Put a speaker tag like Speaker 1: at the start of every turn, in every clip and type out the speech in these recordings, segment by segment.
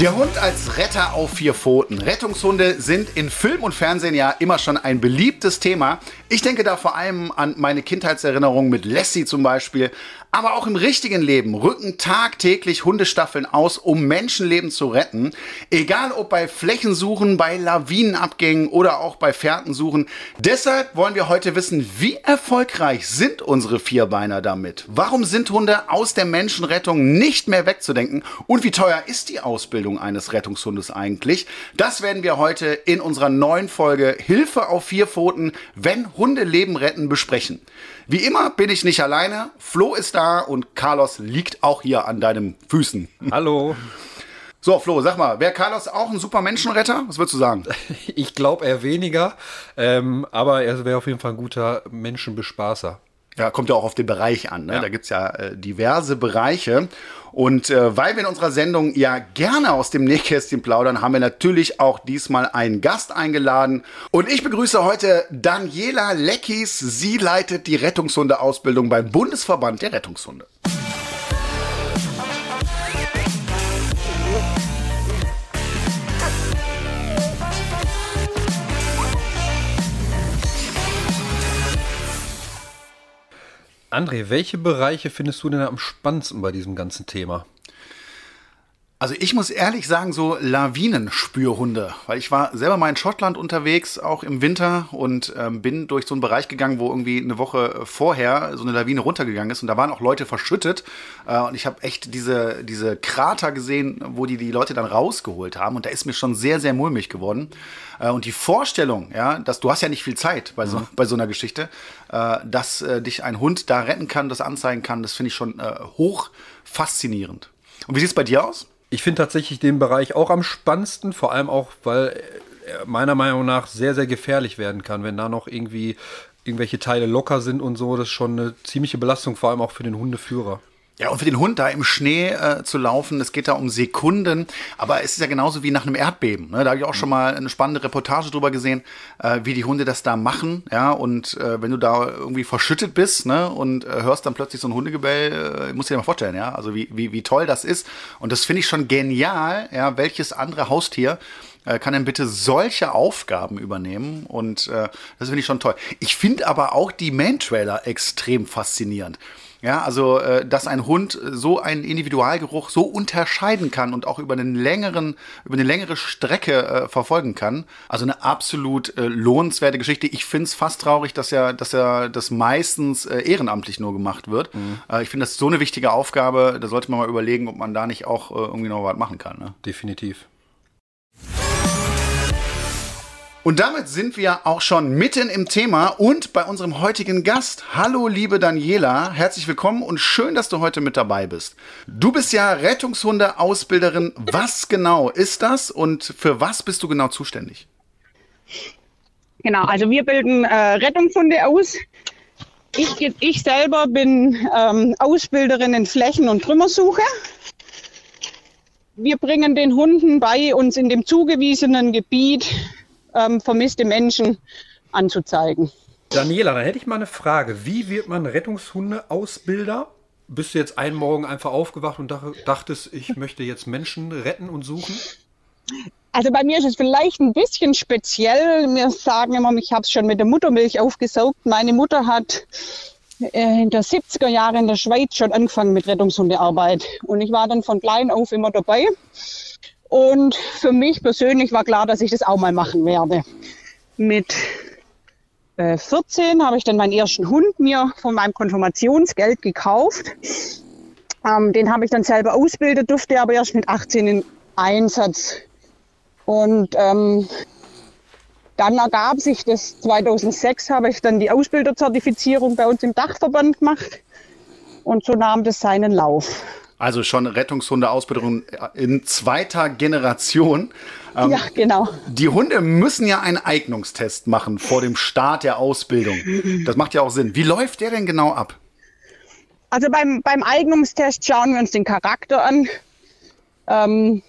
Speaker 1: Der Hund als Retter auf vier Pfoten. Rettungshunde sind in Film und Fernsehen ja immer schon ein beliebtes Thema. Ich denke da vor allem an meine Kindheitserinnerungen mit Lassie zum Beispiel. Aber auch im richtigen Leben rücken tagtäglich Hundestaffeln aus, um Menschenleben zu retten. Egal ob bei Flächensuchen, bei Lawinenabgängen oder auch bei Fährtensuchen. Deshalb wollen wir heute wissen, wie erfolgreich sind unsere Vierbeiner damit? Warum sind Hunde aus der Menschenrettung nicht mehr wegzudenken? Und wie teuer ist die Ausbildung eines Rettungshundes eigentlich? Das werden wir heute in unserer neuen Folge Hilfe auf vier Pfoten, wenn Hunde Leben retten, besprechen. Wie immer bin ich nicht alleine. Flo ist da und Carlos liegt auch hier an deinen Füßen.
Speaker 2: Hallo.
Speaker 1: So, Flo, sag mal, wäre Carlos auch ein super Menschenretter? Was würdest du sagen?
Speaker 2: Ich glaube eher weniger, ähm, aber er wäre auf jeden Fall ein guter Menschenbespaßer.
Speaker 1: Ja, kommt ja auch auf den Bereich an. Ne? Ja. Da gibt's ja äh, diverse Bereiche. Und äh, weil wir in unserer Sendung ja gerne aus dem Nähkästchen plaudern, haben wir natürlich auch diesmal einen Gast eingeladen. Und ich begrüße heute Daniela Leckis. Sie leitet die Rettungshundeausbildung beim Bundesverband der Rettungshunde.
Speaker 2: André, welche Bereiche findest du denn am spannendsten bei diesem ganzen Thema?
Speaker 1: Also ich muss ehrlich sagen, so Lawinenspürhunde, weil ich war selber mal in Schottland unterwegs, auch im Winter und ähm, bin durch so einen Bereich gegangen, wo irgendwie eine Woche vorher so eine Lawine runtergegangen ist und da waren auch Leute verschüttet äh, und ich habe echt diese, diese Krater gesehen, wo die die Leute dann rausgeholt haben und da ist mir schon sehr, sehr mulmig geworden. Äh, und die Vorstellung, ja, dass du hast ja nicht viel Zeit bei so, mhm. bei so einer Geschichte, äh, dass äh, dich ein Hund da retten kann, das anzeigen kann, das finde ich schon äh, hoch faszinierend. Und wie sieht es bei dir aus?
Speaker 2: Ich finde tatsächlich den Bereich auch am spannendsten, vor allem auch, weil er meiner Meinung nach sehr, sehr gefährlich werden kann, wenn da noch irgendwie irgendwelche Teile locker sind und so. Das ist schon eine ziemliche Belastung, vor allem auch für den Hundeführer.
Speaker 1: Ja, und für den Hund da im Schnee äh, zu laufen, es geht da um Sekunden, aber es ist ja genauso wie nach einem Erdbeben. Ne? Da habe ich auch schon mal eine spannende Reportage drüber gesehen, äh, wie die Hunde das da machen. Ja, und äh, wenn du da irgendwie verschüttet bist ne, und äh, hörst dann plötzlich so ein Hundegebell, äh, musst du dir mal vorstellen, ja, also wie, wie, wie toll das ist. Und das finde ich schon genial, ja, welches andere Haustier äh, kann denn bitte solche Aufgaben übernehmen und äh, das finde ich schon toll. Ich finde aber auch die Main-Trailer extrem faszinierend. Ja, also äh, dass ein Hund so einen Individualgeruch so unterscheiden kann und auch über einen längeren, über eine längere Strecke äh, verfolgen kann. Also eine absolut äh, lohnenswerte Geschichte. Ich finde es fast traurig, dass ja, dass ja das meistens äh, ehrenamtlich nur gemacht wird. Mhm. Äh, ich finde das so eine wichtige Aufgabe. Da sollte man mal überlegen, ob man da nicht auch äh, irgendwie noch was machen kann. Ne?
Speaker 2: Definitiv.
Speaker 1: Und damit sind wir auch schon mitten im Thema und bei unserem heutigen Gast. Hallo, liebe Daniela, herzlich willkommen und schön, dass du heute mit dabei bist. Du bist ja Rettungshunde-Ausbilderin. Was genau ist das und für was bist du genau zuständig?
Speaker 3: Genau, also wir bilden äh, Rettungshunde aus. Ich, ich selber bin ähm, Ausbilderin in Flächen- und Trümmersuche. Wir bringen den Hunden bei, uns in dem zugewiesenen Gebiet ähm, vermisste Menschen anzuzeigen.
Speaker 2: Daniela, da hätte ich mal eine Frage. Wie wird man Rettungshunde-Ausbilder? Bist du jetzt einen Morgen einfach aufgewacht und dachtest, ich möchte jetzt Menschen retten und suchen?
Speaker 3: Also bei mir ist es vielleicht ein bisschen speziell. Wir sagen immer, ich habe es schon mit der Muttermilch aufgesaugt. Meine Mutter hat äh, in der 70er Jahre in der Schweiz schon angefangen mit Rettungshundearbeit. Und ich war dann von klein auf immer dabei. Und für mich persönlich war klar, dass ich das auch mal machen werde. Mit äh, 14 habe ich dann meinen ersten Hund mir von meinem Konfirmationsgeld gekauft. Ähm, den habe ich dann selber ausbildet, durfte aber erst mit 18 in Einsatz. Und ähm, dann ergab sich das 2006 habe ich dann die Ausbilderzertifizierung bei uns im Dachverband gemacht und so nahm das seinen Lauf.
Speaker 1: Also schon Rettungshunde-Ausbildung in zweiter Generation.
Speaker 3: Ähm, ja, genau.
Speaker 1: Die Hunde müssen ja einen Eignungstest machen vor dem Start der Ausbildung. Das macht ja auch Sinn. Wie läuft der denn genau ab?
Speaker 3: Also beim, beim Eignungstest schauen wir uns den Charakter an. Ähm,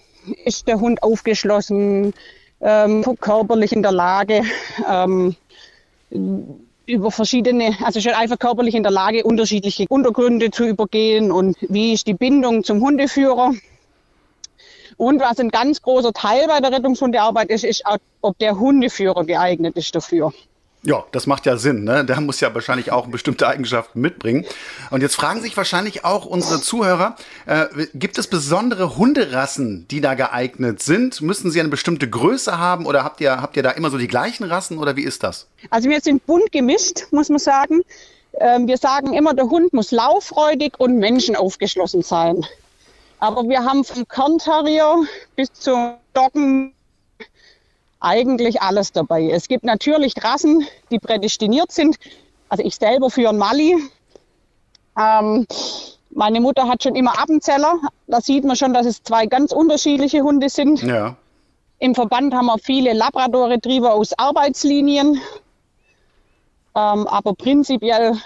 Speaker 3: ist der Hund aufgeschlossen, ähm, körperlich in der Lage, ähm, über verschiedene, also schon einfach körperlich in der Lage, unterschiedliche Untergründe zu übergehen und wie ist die Bindung zum Hundeführer. Und was ein ganz großer Teil bei der Rettungshundearbeit ist, ist, auch, ob der Hundeführer geeignet ist dafür.
Speaker 1: Ja, das macht ja Sinn. Ne? Der muss ja wahrscheinlich auch bestimmte Eigenschaften mitbringen. Und jetzt fragen sich wahrscheinlich auch unsere Zuhörer, äh, gibt es besondere Hunderassen, die da geeignet sind? Müssen sie eine bestimmte Größe haben oder habt ihr, habt ihr da immer so die gleichen Rassen oder wie ist das?
Speaker 3: Also wir sind bunt gemischt, muss man sagen. Ähm, wir sagen immer, der Hund muss lauffreudig und menschenaufgeschlossen sein. Aber wir haben vom Kernterrier bis zum Doggen eigentlich alles dabei. Es gibt natürlich Rassen, die prädestiniert sind. Also ich selber für einen Mali. Ähm, meine Mutter hat schon immer Appenzeller. Da sieht man schon, dass es zwei ganz unterschiedliche Hunde sind.
Speaker 1: Ja.
Speaker 3: Im Verband haben wir viele Labrador-Retriever aus Arbeitslinien. Ähm, aber prinzipiell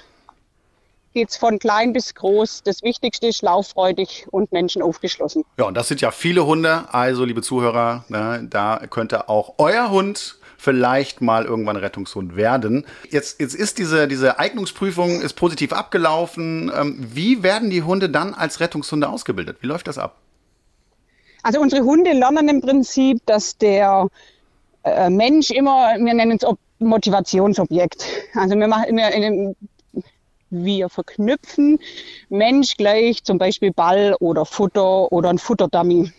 Speaker 3: geht es von klein bis groß. Das Wichtigste ist lauffreudig und Menschen aufgeschlossen.
Speaker 1: Ja, und das sind ja viele Hunde. Also, liebe Zuhörer, ne, da könnte auch euer Hund vielleicht mal irgendwann Rettungshund werden. Jetzt, jetzt ist diese, diese Eignungsprüfung ist positiv abgelaufen. Ähm, wie werden die Hunde dann als Rettungshunde ausgebildet? Wie läuft das ab?
Speaker 3: Also unsere Hunde lernen im Prinzip, dass der äh, Mensch immer, wir nennen es Motivationsobjekt. Also wir, machen, wir wir verknüpfen Mensch gleich zum Beispiel Ball oder Futter oder ein Futterdummy.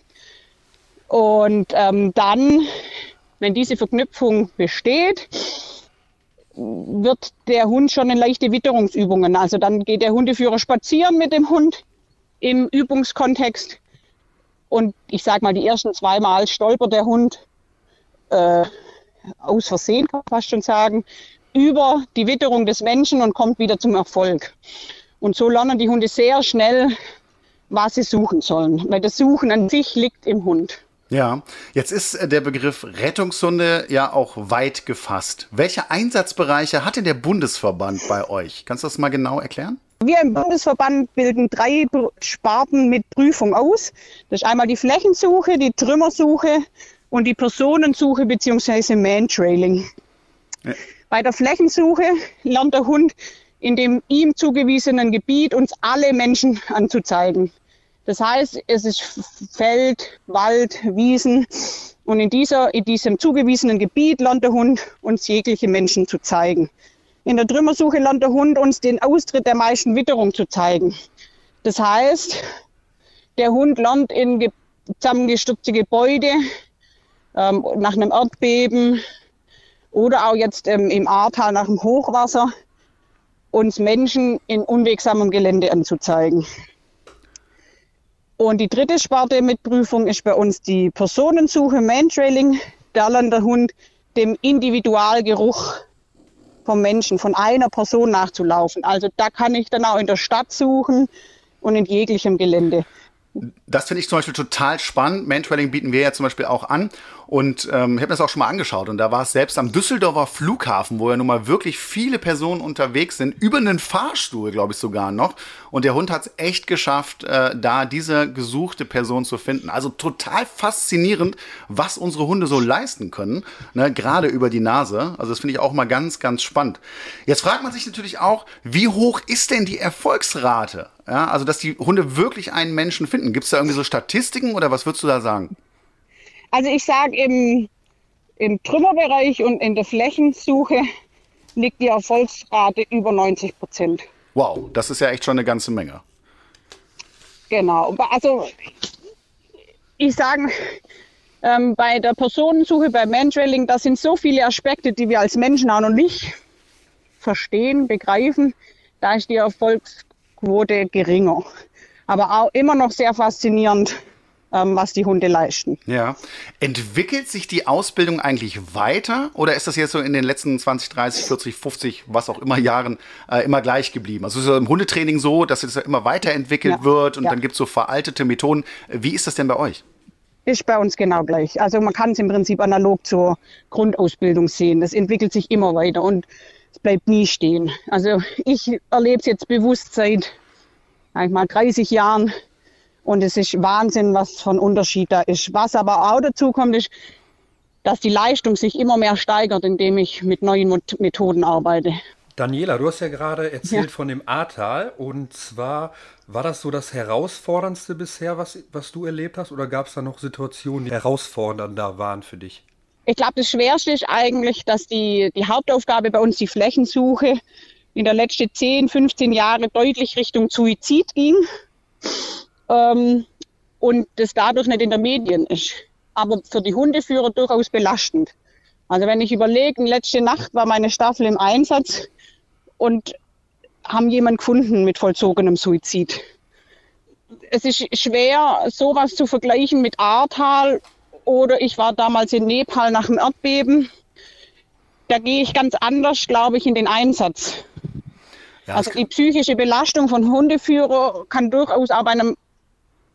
Speaker 3: Und ähm, dann, wenn diese Verknüpfung besteht, wird der Hund schon in leichte Witterungsübungen. Also dann geht der Hundeführer spazieren mit dem Hund im Übungskontext. Und ich sage mal, die ersten zwei Mal stolpert der Hund äh, aus Versehen, kann man fast schon sagen, über die Witterung des Menschen und kommt wieder zum Erfolg. Und so lernen die Hunde sehr schnell, was sie suchen sollen, weil das Suchen an sich liegt im Hund.
Speaker 1: Ja, jetzt ist der Begriff Rettungshunde ja auch weit gefasst. Welche Einsatzbereiche hat denn der Bundesverband bei euch? Kannst du das mal genau erklären?
Speaker 3: Wir im Bundesverband bilden drei Sparten mit Prüfung aus. Das ist einmal die Flächensuche, die Trümmersuche und die Personensuche bzw. Mantrailing. Ja. Bei der Flächensuche lernt der Hund in dem ihm zugewiesenen Gebiet uns alle Menschen anzuzeigen. Das heißt, es ist Feld, Wald, Wiesen und in, dieser, in diesem zugewiesenen Gebiet lernt der Hund uns jegliche Menschen zu zeigen. In der Trümmersuche lernt der Hund uns den Austritt der meisten Witterung zu zeigen. Das heißt, der Hund lernt in zusammengestürzte Gebäude, ähm, nach einem Erdbeben, oder auch jetzt ähm, im Ahrtal nach dem Hochwasser uns Menschen in unwegsamem Gelände anzuzeigen. Und die dritte Sparte mit Prüfung ist bei uns die Personensuche, Mantrailing. Da lernt der Hund dem Individualgeruch vom Menschen, von einer Person nachzulaufen. Also da kann ich dann auch in der Stadt suchen und in jeglichem Gelände.
Speaker 1: Das finde ich zum Beispiel total spannend. Mantrailing bieten wir ja zum Beispiel auch an. Und ähm, ich habe das auch schon mal angeschaut. Und da war es selbst am Düsseldorfer Flughafen, wo ja nun mal wirklich viele Personen unterwegs sind, über einen Fahrstuhl, glaube ich sogar noch. Und der Hund hat es echt geschafft, äh, da diese gesuchte Person zu finden. Also total faszinierend, was unsere Hunde so leisten können, ne? gerade über die Nase. Also das finde ich auch mal ganz, ganz spannend. Jetzt fragt man sich natürlich auch, wie hoch ist denn die Erfolgsrate? Ja, also dass die Hunde wirklich einen Menschen finden. Gibt es da irgendwie so Statistiken oder was würdest du da sagen?
Speaker 3: Also ich sage im, im Trümmerbereich und in der Flächensuche liegt die Erfolgsrate über 90 Prozent.
Speaker 1: Wow, das ist ja echt schon eine ganze Menge.
Speaker 3: Genau. Also ich sage, ähm, bei der Personensuche, beim Mantrailing, da sind so viele Aspekte, die wir als Menschen auch noch nicht verstehen, begreifen. Da ist die Erfolgsquote geringer. Aber auch immer noch sehr faszinierend, ähm, was die Hunde leisten.
Speaker 1: Ja. Entwickelt sich die Ausbildung eigentlich weiter oder ist das jetzt so in den letzten 20, 30, 40, 50, was auch immer Jahren äh, immer gleich geblieben? Also ist es im Hundetraining so, dass es immer weiterentwickelt ja. wird und ja. dann gibt es so veraltete Methoden. Wie ist das denn bei euch?
Speaker 3: Ist bei uns genau gleich. Also man kann es im Prinzip analog zur Grundausbildung sehen. Das entwickelt sich immer weiter und es bleibt nie stehen. Also ich erlebe es jetzt bewusst seit mal 30 Jahren, und es ist Wahnsinn, was von Unterschied da ist. Was aber auch dazu kommt, ist, dass die Leistung sich immer mehr steigert, indem ich mit neuen Methoden arbeite.
Speaker 2: Daniela, du hast ja gerade erzählt ja. von dem Ahrtal und zwar war das so das herausforderndste bisher, was, was du erlebt hast oder gab es da noch Situationen, die herausfordernder waren für dich?
Speaker 3: Ich glaube, das Schwerste ist eigentlich, dass die, die Hauptaufgabe bei uns die Flächensuche in der letzten 10, 15 Jahre deutlich Richtung Suizid ging ähm, und das dadurch nicht in der Medien ist. Aber für die Hundeführer durchaus belastend. Also wenn ich überlege, letzte Nacht war meine Staffel im Einsatz und haben jemanden gefunden mit vollzogenem Suizid. Es ist schwer, sowas zu vergleichen mit Ahrtal oder ich war damals in Nepal nach dem Erdbeben. Da gehe ich ganz anders, glaube ich, in den Einsatz. Ja, also die psychische Belastung von Hundeführer kann durchaus auch bei einem,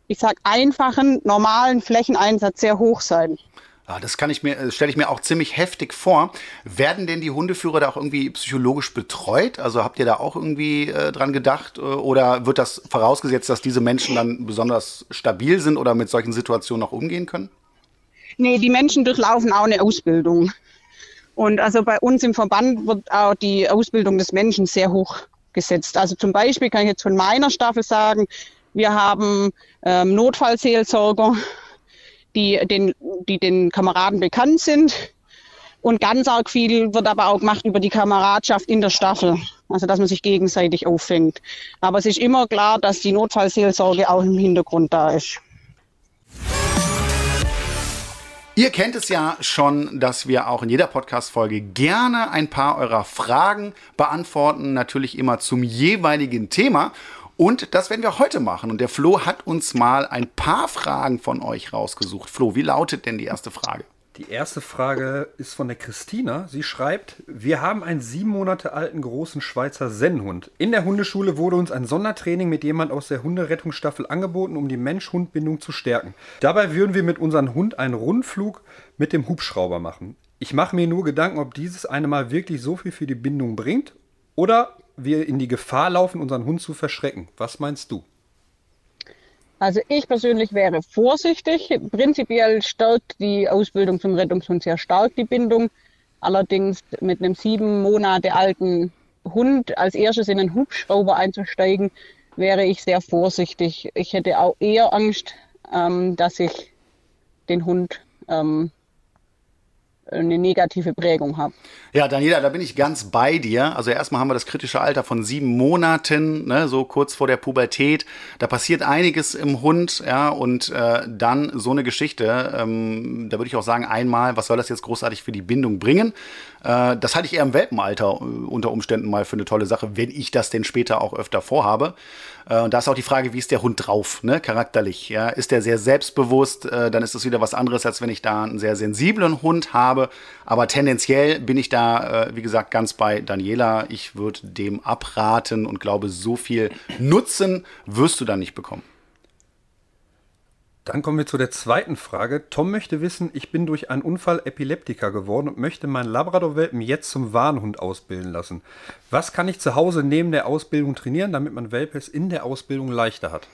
Speaker 3: ich sag einfachen, normalen Flächeneinsatz sehr hoch sein.
Speaker 1: Ja, das kann ich mir, äh, stelle ich mir auch ziemlich heftig vor. Werden denn die Hundeführer da auch irgendwie psychologisch betreut? Also habt ihr da auch irgendwie äh, dran gedacht? Äh, oder wird das vorausgesetzt, dass diese Menschen dann besonders stabil sind oder mit solchen Situationen auch umgehen können?
Speaker 3: Nee, die Menschen durchlaufen auch eine Ausbildung. Und also bei uns im Verband wird auch die Ausbildung des Menschen sehr hoch gesetzt. Also zum Beispiel kann ich jetzt von meiner Staffel sagen, wir haben ähm, Notfallseelsorger, die den, die den Kameraden bekannt sind. Und ganz arg viel wird aber auch gemacht über die Kameradschaft in der Staffel. Also, dass man sich gegenseitig auffängt. Aber es ist immer klar, dass die Notfallseelsorge auch im Hintergrund da ist.
Speaker 1: Ihr kennt es ja schon, dass wir auch in jeder Podcast-Folge gerne ein paar eurer Fragen beantworten. Natürlich immer zum jeweiligen Thema. Und das werden wir heute machen. Und der Flo hat uns mal ein paar Fragen von euch rausgesucht. Flo, wie lautet denn die erste Frage?
Speaker 2: Die erste Frage ist von der Christina. Sie schreibt, wir haben einen sieben Monate alten großen Schweizer Sennhund. In der Hundeschule wurde uns ein Sondertraining mit jemand aus der Hunderettungsstaffel angeboten, um die Mensch-Hund-Bindung zu stärken. Dabei würden wir mit unserem Hund einen Rundflug mit dem Hubschrauber machen. Ich mache mir nur Gedanken, ob dieses eine Mal wirklich so viel für die Bindung bringt oder wir in die Gefahr laufen, unseren Hund zu verschrecken. Was meinst du?
Speaker 3: Also ich persönlich wäre vorsichtig. Prinzipiell stärkt die Ausbildung zum Rettungshund sehr stark die Bindung. Allerdings mit einem sieben Monate alten Hund als erstes in einen Hubschrauber einzusteigen, wäre ich sehr vorsichtig. Ich hätte auch eher Angst, ähm, dass ich den Hund ähm, eine negative Prägung habe.
Speaker 1: Ja, Daniela, da bin ich ganz bei dir. Also erstmal haben wir das kritische Alter von sieben Monaten, ne, so kurz vor der Pubertät. Da passiert einiges im Hund, ja, und äh, dann so eine Geschichte. Ähm, da würde ich auch sagen, einmal, was soll das jetzt großartig für die Bindung bringen? Äh, das halte ich eher im Welpenalter äh, unter Umständen mal für eine tolle Sache, wenn ich das denn später auch öfter vorhabe. Äh, und da ist auch die Frage, wie ist der Hund drauf, ne, charakterlich? Ja? Ist der sehr selbstbewusst? Äh, dann ist das wieder was anderes, als wenn ich da einen sehr sensiblen Hund habe. Aber tendenziell bin ich da, äh, wie gesagt, ganz bei Daniela. Ich würde dem abraten und glaube, so viel Nutzen wirst du da nicht bekommen.
Speaker 2: Dann kommen wir zu der zweiten Frage. Tom möchte wissen, ich bin durch einen Unfall Epileptiker geworden und möchte meinen Labrador-Welpen jetzt zum Warnhund ausbilden lassen. Was kann ich zu Hause neben der Ausbildung trainieren, damit man Welpe es in der Ausbildung leichter hat?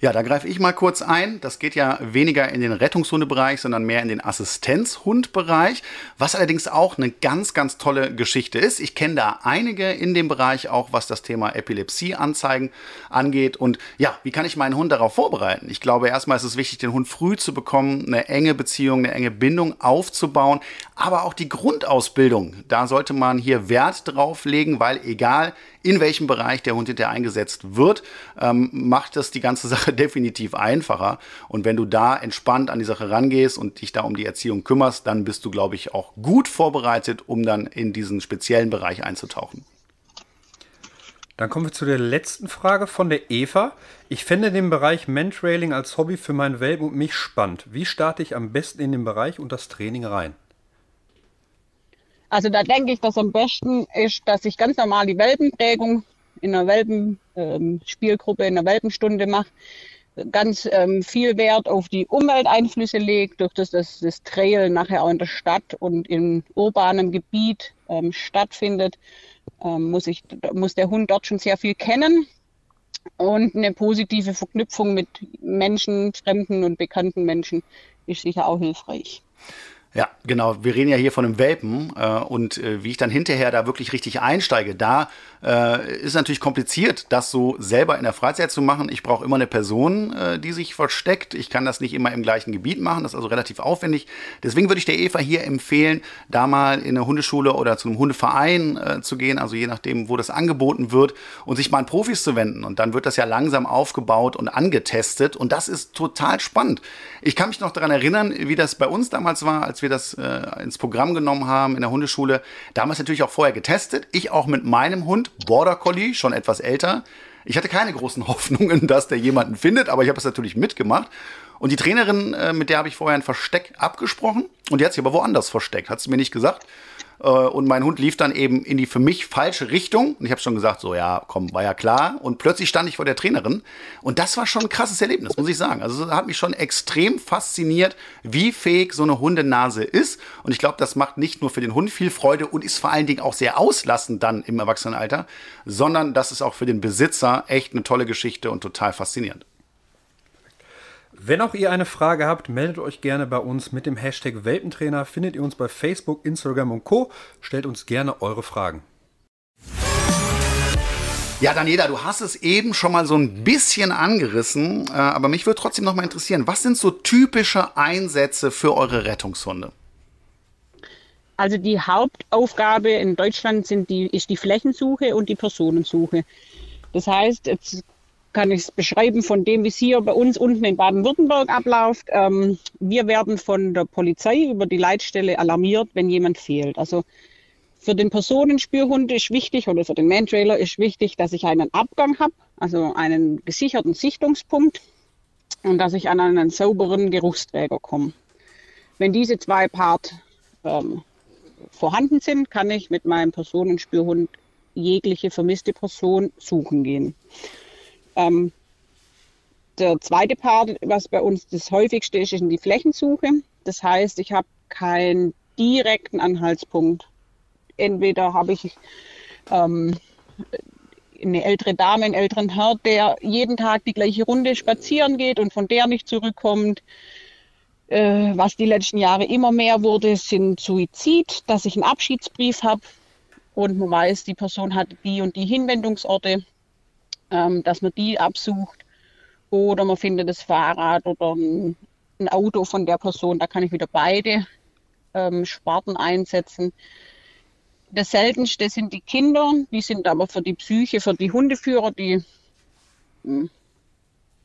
Speaker 1: Ja, da greife ich mal kurz ein. Das geht ja weniger in den Rettungshundebereich, sondern mehr in den Assistenzhundbereich, was allerdings auch eine ganz, ganz tolle Geschichte ist. Ich kenne da einige in dem Bereich, auch was das Thema Epilepsieanzeigen angeht. Und ja, wie kann ich meinen Hund darauf vorbereiten? Ich glaube, erstmal ist es wichtig, den Hund früh zu bekommen, eine enge Beziehung, eine enge Bindung aufzubauen, aber auch die Grundausbildung. Da sollte man hier Wert drauf legen, weil egal in welchem Bereich der Hund hinterher eingesetzt wird, ähm, macht das die ganze Sache definitiv einfacher. Und wenn du da entspannt an die Sache rangehst und dich da um die Erziehung kümmerst, dann bist du, glaube ich, auch gut vorbereitet, um dann in diesen speziellen Bereich einzutauchen.
Speaker 2: Dann kommen wir zu der letzten Frage von der Eva. Ich fände den Bereich Mentrailing als Hobby für meinen Welpen und mich spannend. Wie starte ich am besten in den Bereich und das Training rein?
Speaker 3: Also da denke ich, dass am besten ist, dass ich ganz normal die Welpenprägung in einer Welpenspielgruppe, ähm, in einer Welpenstunde mache, ganz ähm, viel Wert auf die Umwelteinflüsse legt, durch das, dass das Trail nachher auch in der Stadt und in urbanem Gebiet ähm, stattfindet, ähm, muss, ich, muss der Hund dort schon sehr viel kennen und eine positive Verknüpfung mit Menschen, fremden und bekannten Menschen ist sicher auch hilfreich.
Speaker 1: Ja, genau. Wir reden ja hier von einem Welpen äh, und äh, wie ich dann hinterher da wirklich richtig einsteige, da äh, ist natürlich kompliziert, das so selber in der Freizeit zu machen. Ich brauche immer eine Person, äh, die sich versteckt. Ich kann das nicht immer im gleichen Gebiet machen. Das ist also relativ aufwendig. Deswegen würde ich der Eva hier empfehlen, da mal in eine Hundeschule oder zu einem Hundeverein äh, zu gehen, also je nachdem, wo das angeboten wird und sich mal an Profis zu wenden. Und dann wird das ja langsam aufgebaut und angetestet und das ist total spannend. Ich kann mich noch daran erinnern, wie das bei uns damals war, als wir das äh, ins Programm genommen haben in der Hundeschule. Damals natürlich auch vorher getestet. Ich auch mit meinem Hund, Border Collie, schon etwas älter. Ich hatte keine großen Hoffnungen, dass der jemanden findet, aber ich habe es natürlich mitgemacht. Und die Trainerin, äh, mit der habe ich vorher ein Versteck abgesprochen und die hat sich aber woanders versteckt, hat sie mir nicht gesagt. Äh, und mein Hund lief dann eben in die für mich falsche Richtung. Und ich habe schon gesagt, so ja, komm, war ja klar. Und plötzlich stand ich vor der Trainerin. Und das war schon ein krasses Erlebnis, muss ich sagen. Also hat mich schon extrem fasziniert, wie fähig so eine Hundenase ist. Und ich glaube, das macht nicht nur für den Hund viel Freude und ist vor allen Dingen auch sehr auslassend dann im Erwachsenenalter, sondern das ist auch für den Besitzer echt eine tolle Geschichte und total faszinierend.
Speaker 2: Wenn auch ihr eine Frage habt, meldet euch gerne bei uns mit dem Hashtag Welpentrainer. Findet ihr uns bei Facebook, Instagram und Co. Stellt uns gerne eure Fragen.
Speaker 1: Ja, Daniela, du hast es eben schon mal so ein bisschen angerissen, äh, aber mich würde trotzdem noch mal interessieren, was sind so typische Einsätze für eure Rettungshunde?
Speaker 3: Also die Hauptaufgabe in Deutschland sind die, ist die Flächensuche und die Personensuche. Das heißt, jetzt kann ich es beschreiben von dem, wie es hier bei uns unten in Baden-Württemberg abläuft. Ähm, wir werden von der Polizei über die Leitstelle alarmiert, wenn jemand fehlt. Also für den Personenspürhund ist wichtig oder für den Mantrailer ist wichtig, dass ich einen Abgang habe, also einen gesicherten Sichtungspunkt und dass ich an einen sauberen Geruchsträger komme. Wenn diese zwei Part ähm, vorhanden sind, kann ich mit meinem Personenspürhund jegliche vermisste Person suchen gehen. Ähm, der zweite Part, was bei uns das häufigste ist, ist die Flächensuche. Das heißt, ich habe keinen direkten Anhaltspunkt. Entweder habe ich ähm, eine ältere Dame, einen älteren Herr, der jeden Tag die gleiche Runde spazieren geht und von der nicht zurückkommt. Äh, was die letzten Jahre immer mehr wurde, sind Suizid, dass ich einen Abschiedsbrief habe und man weiß, die Person hat die und die Hinwendungsorte ähm, dass man die absucht. Oder man findet das Fahrrad oder ein, ein Auto von der Person. Da kann ich wieder beide ähm, Sparten einsetzen. Das seltenste sind die Kinder, die sind aber für die Psyche, für die Hundeführer, die, hm,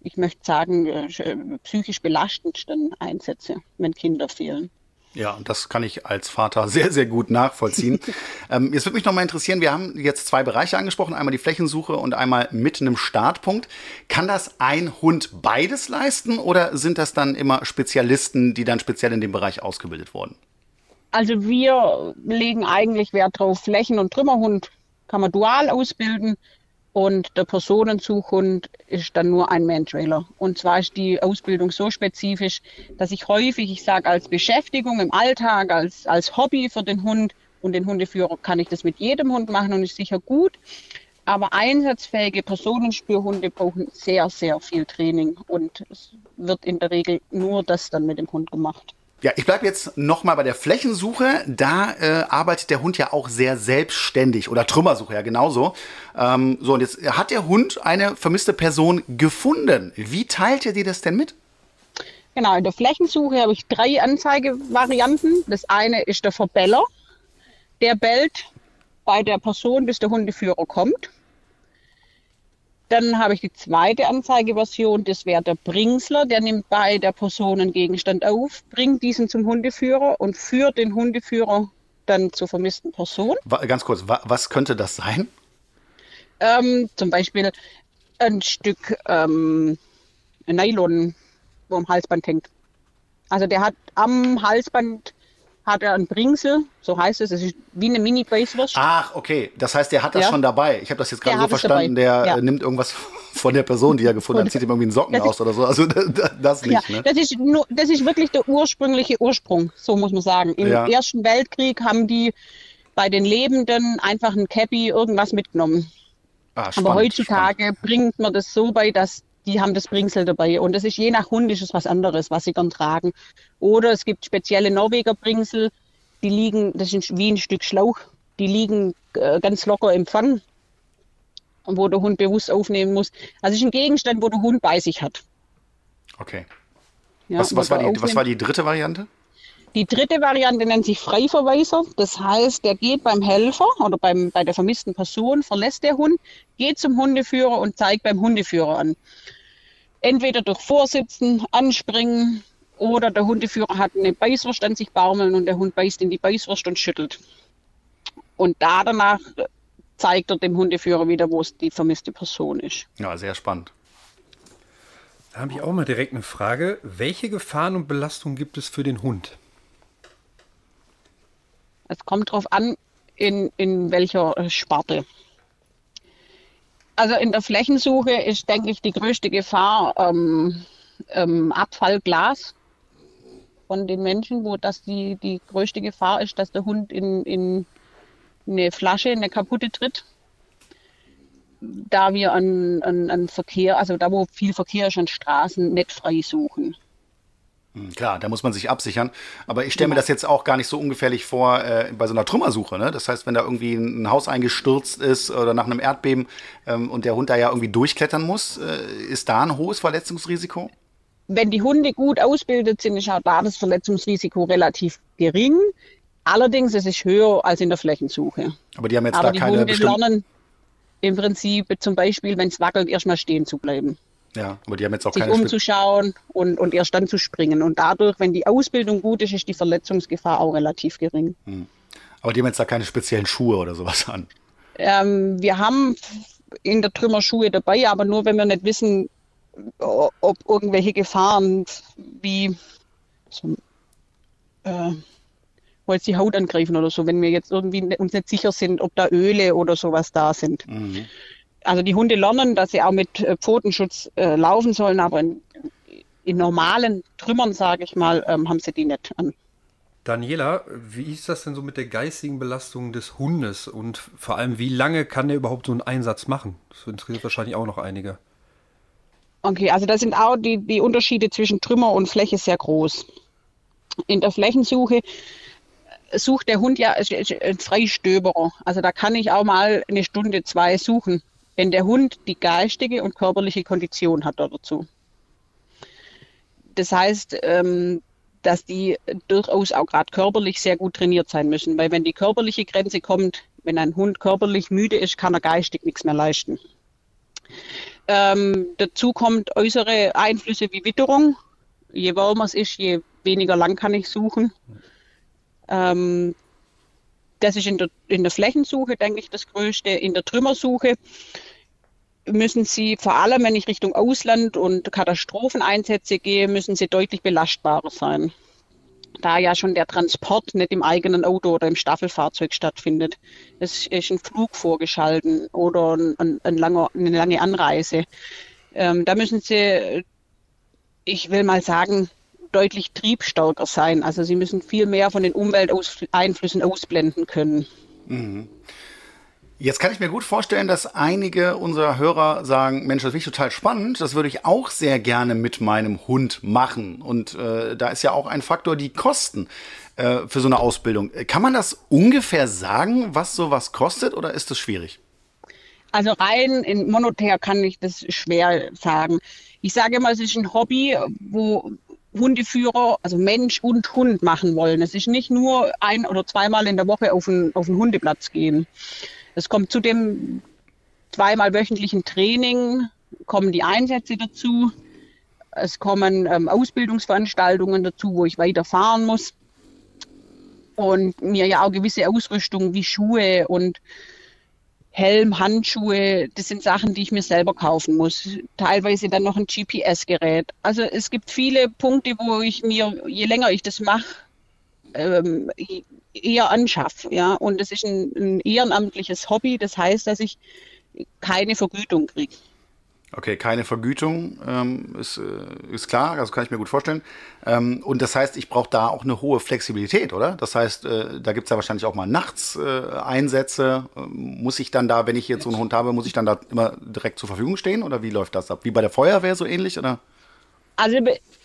Speaker 3: ich möchte sagen, äh, psychisch belastendsten Einsätze, wenn Kinder fehlen.
Speaker 1: Ja, und das kann ich als Vater sehr, sehr gut nachvollziehen. ähm, jetzt würde mich noch mal interessieren, wir haben jetzt zwei Bereiche angesprochen, einmal die Flächensuche und einmal mit einem Startpunkt. Kann das ein Hund beides leisten oder sind das dann immer Spezialisten, die dann speziell in dem Bereich ausgebildet wurden?
Speaker 3: Also wir legen eigentlich Wert drauf, Flächen- und Trümmerhund kann man dual ausbilden. Und der Personensuchhund ist dann nur ein Man-Trailer. Und zwar ist die Ausbildung so spezifisch, dass ich häufig, ich sage als Beschäftigung im Alltag, als, als Hobby für den Hund und den Hundeführer kann ich das mit jedem Hund machen und ist sicher gut. Aber einsatzfähige Personenspürhunde brauchen sehr, sehr viel Training und es wird in der Regel nur das dann mit dem Hund gemacht.
Speaker 1: Ja, ich bleibe jetzt nochmal bei der Flächensuche. Da äh, arbeitet der Hund ja auch sehr selbstständig oder Trümmersuche ja genauso. Ähm, so, und jetzt hat der Hund eine vermisste Person gefunden. Wie teilt er dir das denn mit?
Speaker 3: Genau, in der Flächensuche habe ich drei Anzeigevarianten. Das eine ist der Verbeller. Der bellt bei der Person, bis der Hundeführer kommt. Dann habe ich die zweite Anzeigeversion, das wäre der Bringsler, der nimmt bei der Person einen Gegenstand auf, bringt diesen zum Hundeführer und führt den Hundeführer dann zur vermissten Person.
Speaker 1: Ganz kurz, was könnte das sein?
Speaker 3: Ähm, zum Beispiel ein Stück ähm, Nylon, wo am Halsband hängt. Also der hat am Halsband hat er ein Bringsel, so heißt es, es ist wie eine Mini-Bratwurst.
Speaker 1: Ach, okay. Das heißt, der hat das ja. schon dabei. Ich habe das jetzt gerade so verstanden, der ja. nimmt irgendwas von der Person, die er gefunden hat, zieht ihm irgendwie einen Socken aus oder so. Also das nicht.
Speaker 3: Ja, ne? das, ist nur, das ist wirklich der ursprüngliche Ursprung, so muss man sagen. Im Ersten Weltkrieg haben die bei den Lebenden einfach ein Cappy irgendwas mitgenommen. Ah, spannend, Aber heutzutage spannend. bringt man das so bei, dass die haben das Bringsel dabei. Und das ist je nach Hund ist es was anderes, was sie gern tragen. Oder es gibt spezielle Norweger Bringsel, die liegen, das ist wie ein Stück Schlauch, die liegen äh, ganz locker im Pfann, wo der Hund bewusst aufnehmen muss. Also es ist ein Gegenstand, wo der Hund bei sich hat.
Speaker 1: Okay. Ja, was, was, war die, was war die dritte Variante?
Speaker 3: Die dritte Variante nennt sich Freiverweiser. Das heißt, der geht beim Helfer oder beim, bei der vermissten Person, verlässt der Hund, geht zum Hundeführer und zeigt beim Hundeführer an. Entweder durch Vorsitzen, Anspringen oder der Hundeführer hat eine Beißwurst an sich baumeln und der Hund beißt in die Beißwurst und schüttelt. Und da danach zeigt er dem Hundeführer wieder, wo es die vermisste Person ist.
Speaker 1: Ja, sehr spannend.
Speaker 2: Da habe ich auch mal direkt eine Frage. Welche Gefahren und Belastungen gibt es für den Hund?
Speaker 3: Es kommt darauf an, in, in welcher Sparte. Also in der Flächensuche ist, denke ich, die größte Gefahr ähm, ähm, Abfallglas von den Menschen, wo das die, die größte Gefahr ist, dass der Hund in, in eine Flasche, eine kaputte tritt. Da wir an, an, an Verkehr, also da wo viel Verkehr ist an Straßen, nicht frei suchen.
Speaker 1: Hm, klar, da muss man sich absichern. Aber ich stelle mir das jetzt auch gar nicht so ungefährlich vor äh, bei so einer Trümmersuche. Ne? Das heißt, wenn da irgendwie ein Haus eingestürzt ist oder nach einem Erdbeben ähm, und der Hund da ja irgendwie durchklettern muss, äh, ist da ein hohes Verletzungsrisiko?
Speaker 3: Wenn die Hunde gut ausgebildet sind, ist auch da das Verletzungsrisiko relativ gering. Allerdings ist es höher als in der Flächensuche.
Speaker 1: Aber die haben jetzt Aber da die keine Hunde lernen
Speaker 3: im Prinzip zum Beispiel, wenn es wackelt, erstmal stehen zu bleiben.
Speaker 1: Ja, aber die haben jetzt auch
Speaker 3: sich
Speaker 1: keine
Speaker 3: umzuschauen und, und erst dann zu springen. Und dadurch, wenn die Ausbildung gut ist, ist die Verletzungsgefahr auch relativ gering. Hm.
Speaker 1: Aber die haben jetzt da keine speziellen Schuhe oder sowas an.
Speaker 3: Ähm, wir haben in der Trümmer Schuhe dabei, aber nur wenn wir nicht wissen, ob irgendwelche Gefahren wie so, äh, wo jetzt die Haut angreifen oder so, wenn wir jetzt irgendwie uns nicht sicher sind, ob da Öle oder sowas da sind. Mhm also die Hunde lernen, dass sie auch mit äh, Pfotenschutz äh, laufen sollen, aber in, in normalen Trümmern, sage ich mal, ähm, haben sie die nicht an.
Speaker 2: Daniela, wie ist das denn so mit der geistigen Belastung des Hundes und vor allem, wie lange kann der überhaupt so einen Einsatz machen? Das interessiert wahrscheinlich auch noch einige.
Speaker 3: Okay, also da sind auch die, die Unterschiede zwischen Trümmer und Fläche sehr groß. In der Flächensuche sucht der Hund ja ein Freistöberer. Also da kann ich auch mal eine Stunde, zwei suchen wenn der Hund die geistige und körperliche Kondition hat dazu. Das heißt, ähm, dass die durchaus auch gerade körperlich sehr gut trainiert sein müssen, weil wenn die körperliche Grenze kommt, wenn ein Hund körperlich müde ist, kann er geistig nichts mehr leisten. Ähm, dazu kommt äußere Einflüsse wie Witterung. Je wärmer es ist, je weniger lang kann ich suchen. Ähm, das ist in der, in der Flächensuche, denke ich, das Größte. In der Trümmersuche müssen sie vor allem, wenn ich Richtung Ausland und Katastropheneinsätze gehe, müssen sie deutlich belastbarer sein. Da ja schon der Transport nicht im eigenen Auto oder im Staffelfahrzeug stattfindet. Es ist ein Flug vorgeschalten oder ein, ein langer, eine lange Anreise. Ähm, da müssen sie, ich will mal sagen, deutlich triebstärker sein. Also sie müssen viel mehr von den Umwelteinflüssen ausblenden können. Mhm.
Speaker 1: Jetzt kann ich mir gut vorstellen, dass einige unserer Hörer sagen, Mensch, das finde ich total spannend, das würde ich auch sehr gerne mit meinem Hund machen. Und äh, da ist ja auch ein Faktor die Kosten äh, für so eine Ausbildung. Kann man das ungefähr sagen, was sowas kostet oder ist das schwierig?
Speaker 3: Also rein in monetär kann ich das schwer sagen. Ich sage immer, es ist ein Hobby, wo Hundeführer, also Mensch und Hund machen wollen. Es ist nicht nur ein oder zweimal in der Woche auf einen, auf einen Hundeplatz gehen. Es kommt zu dem zweimal wöchentlichen Training, kommen die Einsätze dazu. Es kommen ähm, Ausbildungsveranstaltungen dazu, wo ich weiterfahren muss. Und mir ja auch gewisse Ausrüstung wie Schuhe und Helm, Handschuhe, das sind Sachen, die ich mir selber kaufen muss. Teilweise dann noch ein GPS-Gerät. Also es gibt viele Punkte, wo ich mir, je länger ich das mache, ähm, eher anschaffe. Ja? Und es ist ein, ein, ehrenamtliches Hobby, das heißt, dass ich keine Vergütung kriege.
Speaker 1: Okay, keine Vergütung ähm, ist, äh, ist klar, also kann ich mir gut vorstellen. Ähm, und das heißt, ich brauche da auch eine hohe Flexibilität, oder? Das heißt, äh, da gibt es ja wahrscheinlich auch mal nachts äh, Einsätze. Ähm, muss ich dann da, wenn ich jetzt so einen Hund habe, muss ich dann da immer direkt zur Verfügung stehen? Oder wie läuft das ab? Wie bei der Feuerwehr so ähnlich? Oder?
Speaker 3: Also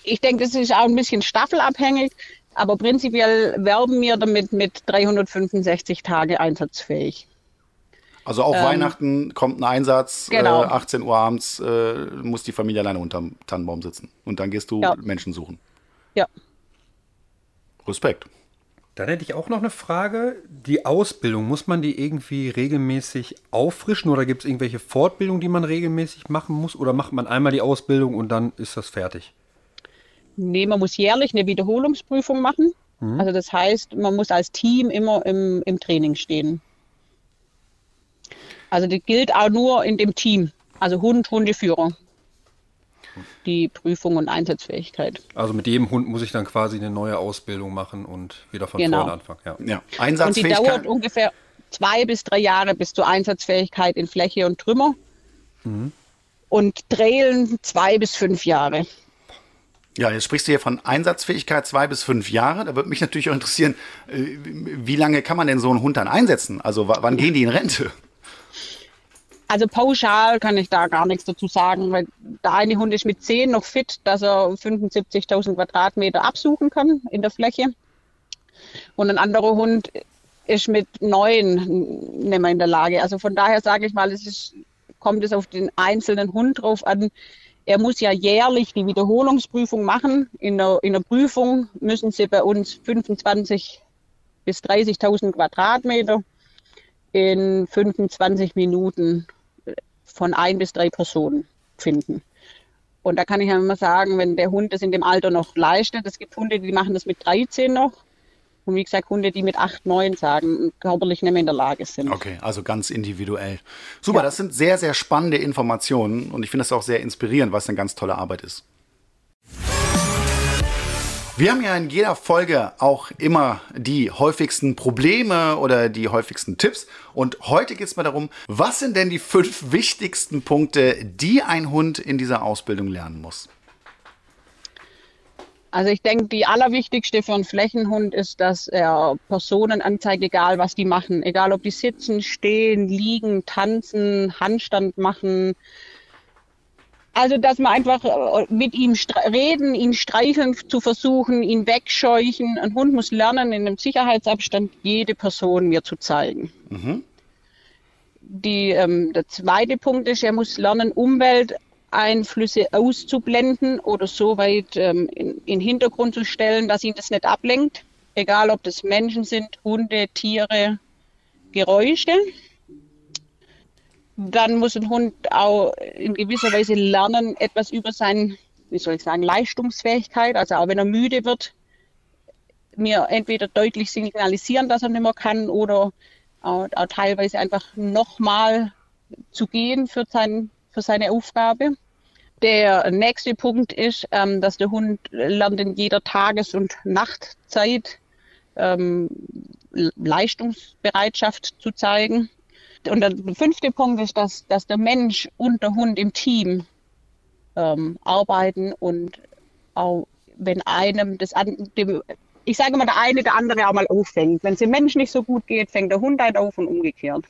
Speaker 3: ich denke, das ist auch ein bisschen staffelabhängig, aber prinzipiell werben wir damit mit 365 Tage einsatzfähig.
Speaker 1: Also auch ähm, Weihnachten kommt ein Einsatz, genau. äh, 18 Uhr abends äh, muss die Familie alleine unterm Tannenbaum sitzen. Und dann gehst du ja. Menschen suchen.
Speaker 3: Ja.
Speaker 1: Respekt.
Speaker 2: Dann hätte ich auch noch eine Frage. Die Ausbildung, muss man die irgendwie regelmäßig auffrischen oder gibt es irgendwelche Fortbildungen, die man regelmäßig machen muss? Oder macht man einmal die Ausbildung und dann ist das fertig?
Speaker 3: Nee, man muss jährlich eine Wiederholungsprüfung machen. Mhm. Also das heißt, man muss als Team immer im, im Training stehen. Also das gilt auch nur in dem Team. Also Hund, Hundeführer. Die Prüfung und Einsatzfähigkeit.
Speaker 2: Also mit jedem Hund muss ich dann quasi eine neue Ausbildung machen und wieder von genau. vorne anfangen.
Speaker 1: Ja. ja.
Speaker 3: Einsatzfähigkeit. Und die dauert ungefähr zwei bis drei Jahre bis zur Einsatzfähigkeit in Fläche und Trümmer. Mhm. Und Trailen zwei bis fünf Jahre.
Speaker 1: Ja, jetzt sprichst du hier von Einsatzfähigkeit zwei bis fünf Jahre. Da würde mich natürlich auch interessieren, äh, wie lange kann man denn so einen Hund dann einsetzen? Also wann gehen die in Rente?
Speaker 3: Also pauschal kann ich da gar nichts dazu sagen, weil der eine Hund ist mit 10 noch fit, dass er 75.000 Quadratmeter absuchen kann in der Fläche. Und ein anderer Hund ist mit 9 nicht mehr in der Lage. Also von daher sage ich mal, es ist, kommt es auf den einzelnen Hund drauf an. Er muss ja jährlich die Wiederholungsprüfung machen. In der, in der Prüfung müssen sie bei uns 25 bis 30.000 Quadratmeter in 25 Minuten von ein bis drei Personen finden. Und da kann ich ja immer sagen, wenn der Hund das in dem Alter noch leistet, es gibt Hunde, die machen das mit 13 noch. Und wie gesagt, Hunde, die mit 8, 9 sagen, körperlich nicht mehr in der Lage sind.
Speaker 1: Okay, also ganz individuell. Super, ja. das sind sehr, sehr spannende Informationen und ich finde das auch sehr inspirierend, was eine ganz tolle Arbeit ist. Wir haben ja in jeder Folge auch immer die häufigsten Probleme oder die häufigsten Tipps. Und heute geht es mal darum, was sind denn die fünf wichtigsten Punkte, die ein Hund in dieser Ausbildung lernen muss?
Speaker 3: Also ich denke, die allerwichtigste für einen Flächenhund ist, dass er Personen anzeigt, egal was die machen. Egal ob die sitzen, stehen, liegen, tanzen, Handstand machen, also, dass man einfach äh, mit ihm reden, ihn streicheln zu versuchen, ihn wegscheuchen. Ein Hund muss lernen, in einem Sicherheitsabstand jede Person mir zu zeigen. Mhm. Die, ähm, der zweite Punkt ist, er muss lernen, Umwelteinflüsse auszublenden oder so weit ähm, in, in den Hintergrund zu stellen, dass ihn das nicht ablenkt. Egal, ob das Menschen sind, Hunde, Tiere, Geräusche dann muss ein Hund auch in gewisser Weise lernen, etwas über seine, wie soll ich sagen, Leistungsfähigkeit. Also auch wenn er müde wird, mir entweder deutlich signalisieren, dass er nicht mehr kann oder auch, auch teilweise einfach nochmal zu gehen für, sein, für seine Aufgabe. Der nächste Punkt ist, ähm, dass der Hund lernt in jeder Tages- und Nachtzeit ähm, Leistungsbereitschaft zu zeigen und der fünfte Punkt ist, dass, dass der Mensch und der Hund im Team ähm, arbeiten und auch wenn einem das an, dem, ich sage mal, der eine der andere auch mal auffängt. Wenn es dem Mensch nicht so gut geht, fängt der Hund halt auf und umgekehrt.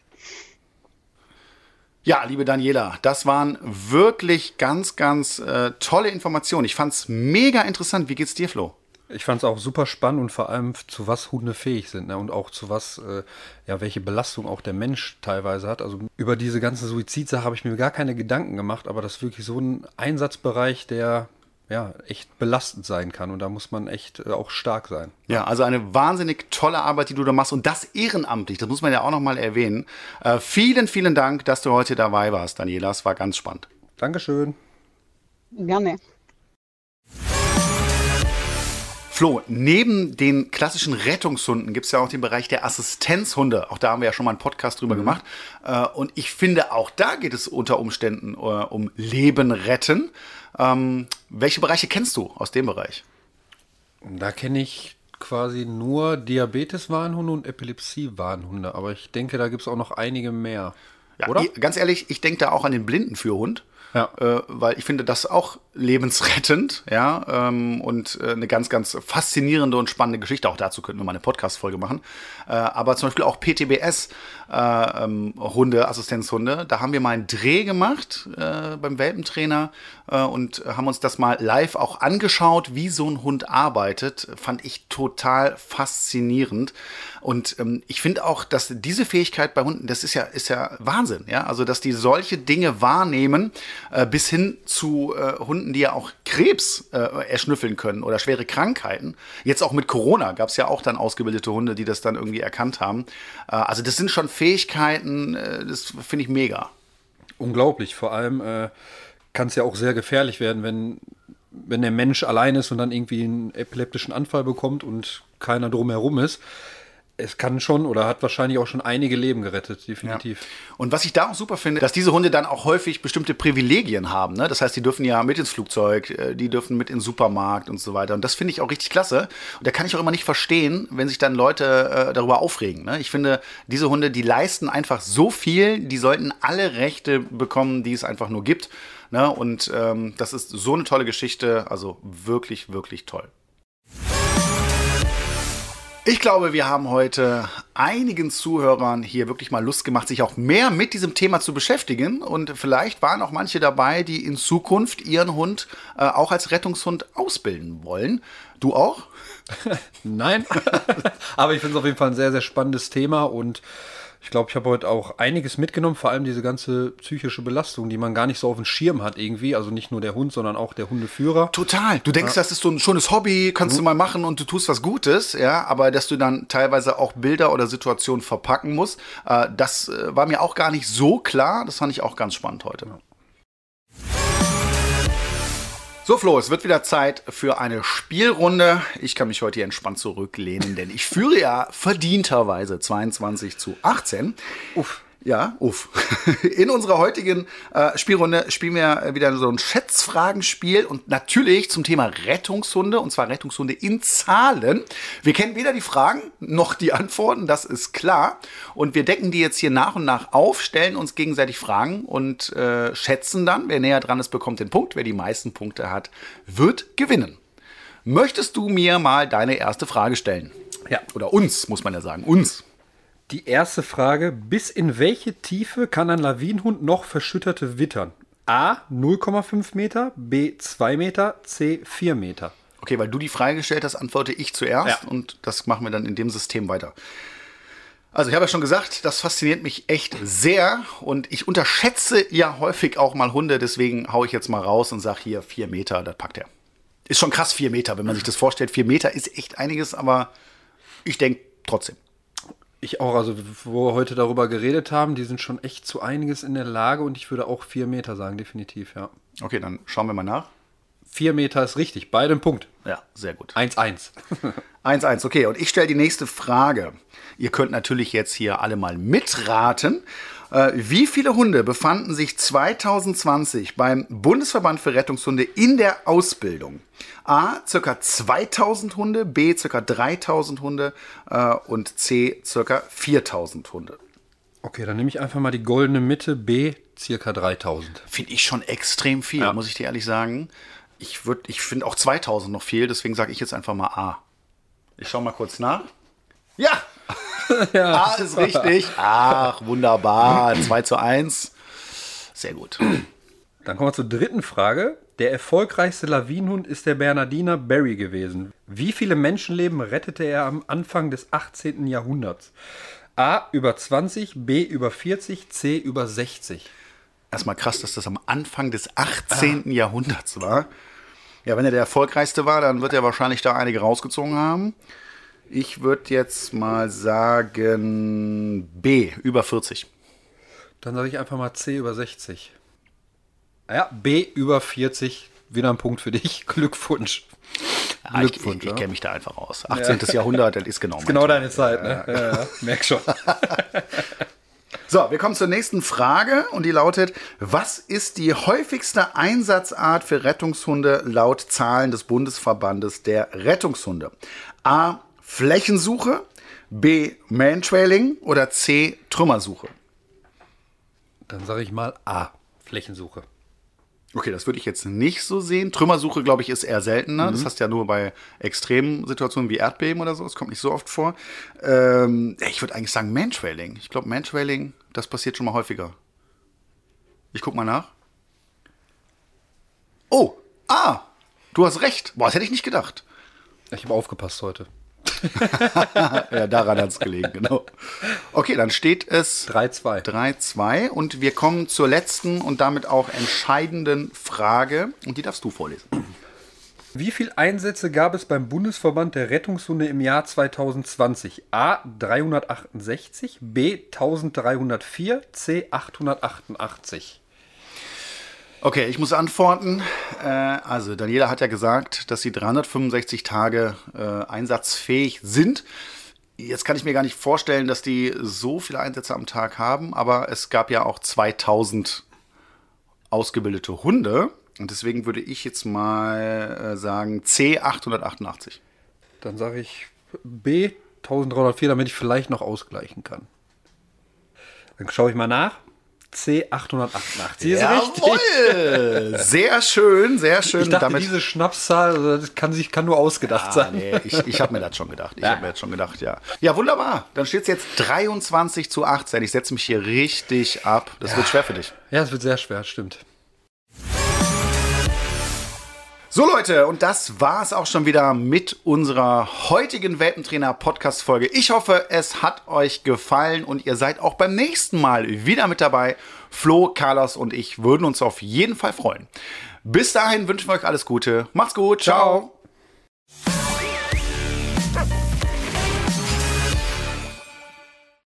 Speaker 1: Ja, liebe Daniela, das waren wirklich ganz, ganz äh, tolle Informationen. Ich fand es mega interessant. Wie geht's dir, Flo?
Speaker 2: Ich fand es auch super spannend und vor allem zu was Hunde fähig sind ne? und auch zu was, äh, ja, welche Belastung auch der Mensch teilweise hat. Also über diese ganze Suizidsache habe ich mir gar keine Gedanken gemacht, aber das ist wirklich so ein Einsatzbereich, der ja echt belastend sein kann und da muss man echt äh, auch stark sein.
Speaker 1: Ja, also eine wahnsinnig tolle Arbeit, die du da machst und das ehrenamtlich, das muss man ja auch nochmal erwähnen. Äh, vielen, vielen Dank, dass du heute dabei warst, Daniela. Es war ganz spannend.
Speaker 2: Dankeschön.
Speaker 3: Gerne.
Speaker 1: Flo, neben den klassischen Rettungshunden gibt es ja auch den Bereich der Assistenzhunde. Auch da haben wir ja schon mal einen Podcast drüber mhm. gemacht. Äh, und ich finde, auch da geht es unter Umständen äh, um Leben retten. Ähm, welche Bereiche kennst du aus dem Bereich?
Speaker 2: Da kenne ich quasi nur Diabetes-Warnhunde und Epilepsie-Warnhunde. Aber ich denke, da gibt es auch noch einige mehr.
Speaker 1: Ja, Oder? Ich, ganz ehrlich, ich denke da auch an den Blindenführhund. Ja. äh, weil ich finde das auch lebensrettend, ja, ähm, und äh, eine ganz, ganz faszinierende und spannende Geschichte. Auch dazu könnten wir mal eine Podcast-Folge machen. Äh, aber zum Beispiel auch PTBS, äh, ähm, Hunde, Assistenzhunde, da haben wir mal einen Dreh gemacht äh, beim Welpentrainer äh, und haben uns das mal live auch angeschaut, wie so ein Hund arbeitet. Fand ich total faszinierend. Und ähm, ich finde auch, dass diese Fähigkeit bei Hunden, das ist ja, ist ja Wahnsinn, ja. Also, dass die solche Dinge wahrnehmen, äh, bis hin zu äh, Hunden, die ja auch Krebs äh, erschnüffeln können oder schwere Krankheiten. Jetzt auch mit Corona gab es ja auch dann ausgebildete Hunde, die das dann irgendwie erkannt haben. Äh, also, das sind schon Fähigkeiten, äh, das finde ich mega.
Speaker 2: Unglaublich. Vor allem äh, kann es ja auch sehr gefährlich werden, wenn wenn der Mensch allein ist und dann irgendwie einen epileptischen Anfall bekommt und keiner drumherum ist es kann schon oder hat wahrscheinlich auch schon einige Leben gerettet, definitiv. Ja.
Speaker 1: Und was ich da auch super finde, dass diese Hunde dann auch häufig bestimmte Privilegien haben. Ne? Das heißt, die dürfen ja mit ins Flugzeug, äh, die dürfen mit in den Supermarkt und so weiter. Und das finde ich auch richtig klasse. Und da kann ich auch immer nicht verstehen, wenn sich dann Leute äh, darüber aufregen. Ne? Ich finde, diese Hunde, die leisten einfach so viel, die sollten alle Rechte bekommen, die es einfach nur gibt. Ne? Und ähm, das ist so eine tolle Geschichte. Also wirklich, wirklich toll. Ich glaube, wir haben heute einigen Zuhörern hier wirklich mal Lust gemacht, sich auch mehr mit diesem Thema zu beschäftigen. Und vielleicht waren auch manche dabei, die in Zukunft ihren Hund äh, auch als Rettungshund ausbilden wollen. Du auch?
Speaker 2: Nein, aber ich finde es auf jeden Fall ein sehr, sehr spannendes Thema und ich glaube, ich habe heute auch einiges mitgenommen, vor allem diese ganze psychische Belastung, die man gar nicht so auf dem Schirm hat irgendwie. Also nicht nur der Hund, sondern auch der Hundeführer.
Speaker 1: Total. Du denkst, ja. das ist so ein schönes Hobby, kannst mhm. du mal machen und du tust was Gutes, ja, aber dass du dann teilweise auch Bilder oder Situationen verpacken musst, äh, das äh, war mir auch gar nicht so klar. Das fand ich auch ganz spannend heute. Ja. So, Flo, es wird wieder Zeit für eine Spielrunde. Ich kann mich heute hier entspannt zurücklehnen, denn ich führe ja verdienterweise 22 zu 18. Uff. Ja, uff. In unserer heutigen äh, Spielrunde spielen wir wieder so ein Schätzfragenspiel und natürlich zum Thema Rettungshunde und zwar Rettungshunde in Zahlen. Wir kennen weder die Fragen noch die Antworten, das ist klar. Und wir decken die jetzt hier nach und nach auf, stellen uns gegenseitig Fragen und äh, schätzen dann. Wer näher dran ist, bekommt den Punkt. Wer die meisten Punkte hat, wird gewinnen. Möchtest du mir mal deine erste Frage stellen?
Speaker 2: Ja.
Speaker 1: Oder uns, muss man ja sagen. Uns.
Speaker 2: Die erste Frage: Bis in welche Tiefe kann ein Lawinenhund noch verschütterte wittern? A 0,5 Meter, B 2 Meter, C 4 Meter.
Speaker 1: Okay, weil du die Frage gestellt hast, antworte ich zuerst ja. und das machen wir dann in dem System weiter. Also ich habe ja schon gesagt, das fasziniert mich echt sehr und ich unterschätze ja häufig auch mal Hunde, deswegen haue ich jetzt mal raus und sage hier vier Meter, das packt er. Ist schon krass, vier Meter, wenn man sich das vorstellt. Vier Meter ist echt einiges, aber ich denke trotzdem.
Speaker 2: Ich auch, also wo wir heute darüber geredet haben, die sind schon echt zu einiges in der Lage und ich würde auch vier Meter sagen, definitiv, ja.
Speaker 1: Okay, dann schauen wir mal nach.
Speaker 2: Vier Meter ist richtig, beide im Punkt.
Speaker 1: Ja, sehr gut.
Speaker 2: 1-1.
Speaker 1: 1-1, okay. Und ich stelle die nächste Frage. Ihr könnt natürlich jetzt hier alle mal mitraten. Äh, wie viele Hunde befanden sich 2020 beim Bundesverband für Rettungshunde in der Ausbildung? A, circa 2000 Hunde, B, circa 3000 Hunde äh, und C, circa 4000 Hunde.
Speaker 2: Okay, dann nehme ich einfach mal die goldene Mitte, B, circa 3000.
Speaker 1: Finde ich schon extrem viel, ja. muss ich dir ehrlich sagen. Ich, ich finde auch 2000 noch viel, deswegen sage ich jetzt einfach mal A. Ich schaue mal kurz nach. Ja! ja, A ist richtig. Ach, wunderbar. 2 zu 1. Sehr gut.
Speaker 2: Dann kommen wir zur dritten Frage. Der erfolgreichste Lawinenhund ist der Bernardiner Barry gewesen. Wie viele Menschenleben rettete er am Anfang des 18. Jahrhunderts? A über 20, B über 40, C über 60.
Speaker 1: Erstmal krass, dass das am Anfang des 18. Ah. Jahrhunderts war. Ja, wenn er der erfolgreichste war, dann wird er wahrscheinlich da einige rausgezogen haben. Ich würde jetzt mal sagen B über 40.
Speaker 2: Dann sage ich einfach mal C über 60. Ja, B über 40, wieder ein Punkt für dich. Glückwunsch.
Speaker 1: Ja, Glückwunsch. Ich, ich, ich kenne mich da einfach aus. 18. Ja. Jahrhundert, das ist genau
Speaker 2: das ist Genau deine Zeit, ne? Ja, ja, merk schon.
Speaker 1: so, wir kommen zur nächsten Frage und die lautet: Was ist die häufigste Einsatzart für Rettungshunde laut Zahlen des Bundesverbandes der Rettungshunde? A. Flächensuche, B. Mantrailing oder C. Trümmersuche?
Speaker 2: Dann sage ich mal A. Flächensuche.
Speaker 1: Okay, das würde ich jetzt nicht so sehen. Trümmersuche, glaube ich, ist eher seltener. Das hast du ja nur bei extremen Situationen wie Erdbeben oder so. Das kommt nicht so oft vor. Ähm, ich würde eigentlich sagen Mantrailing. Ich glaube, Mantrailing, das passiert schon mal häufiger. Ich guck mal nach. Oh, ah, du hast recht. Boah, das hätte ich nicht gedacht.
Speaker 2: Ich habe aufgepasst heute.
Speaker 1: Ja, daran hat es gelegen, genau. Okay, dann steht es
Speaker 2: 3-2.
Speaker 1: 3-2 und wir kommen zur letzten und damit auch entscheidenden Frage und die darfst du vorlesen.
Speaker 2: Wie viele Einsätze gab es beim Bundesverband der Rettungshunde im Jahr 2020? A 368, B 1304, C 888.
Speaker 1: Okay, ich muss antworten. Äh, also, Daniela hat ja gesagt, dass sie 365 Tage äh, einsatzfähig sind. Jetzt kann ich mir gar nicht vorstellen, dass die so viele Einsätze am Tag haben, aber es gab ja auch 2000 ausgebildete Hunde. Und deswegen würde ich jetzt mal äh, sagen C888.
Speaker 2: Dann sage ich B 1304, damit ich vielleicht noch ausgleichen kann. Dann schaue ich mal nach. C 888 ist richtig.
Speaker 1: Jawohl! Sehr schön, sehr schön.
Speaker 2: Ich dachte,
Speaker 1: Damit
Speaker 2: diese Schnapszahl, also das kann, sich, kann nur ausgedacht
Speaker 1: Ah,
Speaker 2: sein.
Speaker 1: nee, ich ich habe mir das schon gedacht. Ich habe mir das schon gedacht, ja. Ja, wunderbar. Dann steht es jetzt 23 zu 18. Ich setze mich hier richtig ab. Das wird schwer für dich.
Speaker 2: Ja, es wird sehr schwer, stimmt.
Speaker 1: So Leute, und das war es auch schon wieder mit unserer heutigen Welpentrainer-Podcast-Folge. Ich hoffe, es hat euch gefallen und ihr seid auch beim nächsten Mal wieder mit dabei. Flo, Carlos und ich würden uns auf jeden Fall freuen. Bis dahin wünschen wir euch alles Gute. Macht's gut. Ciao.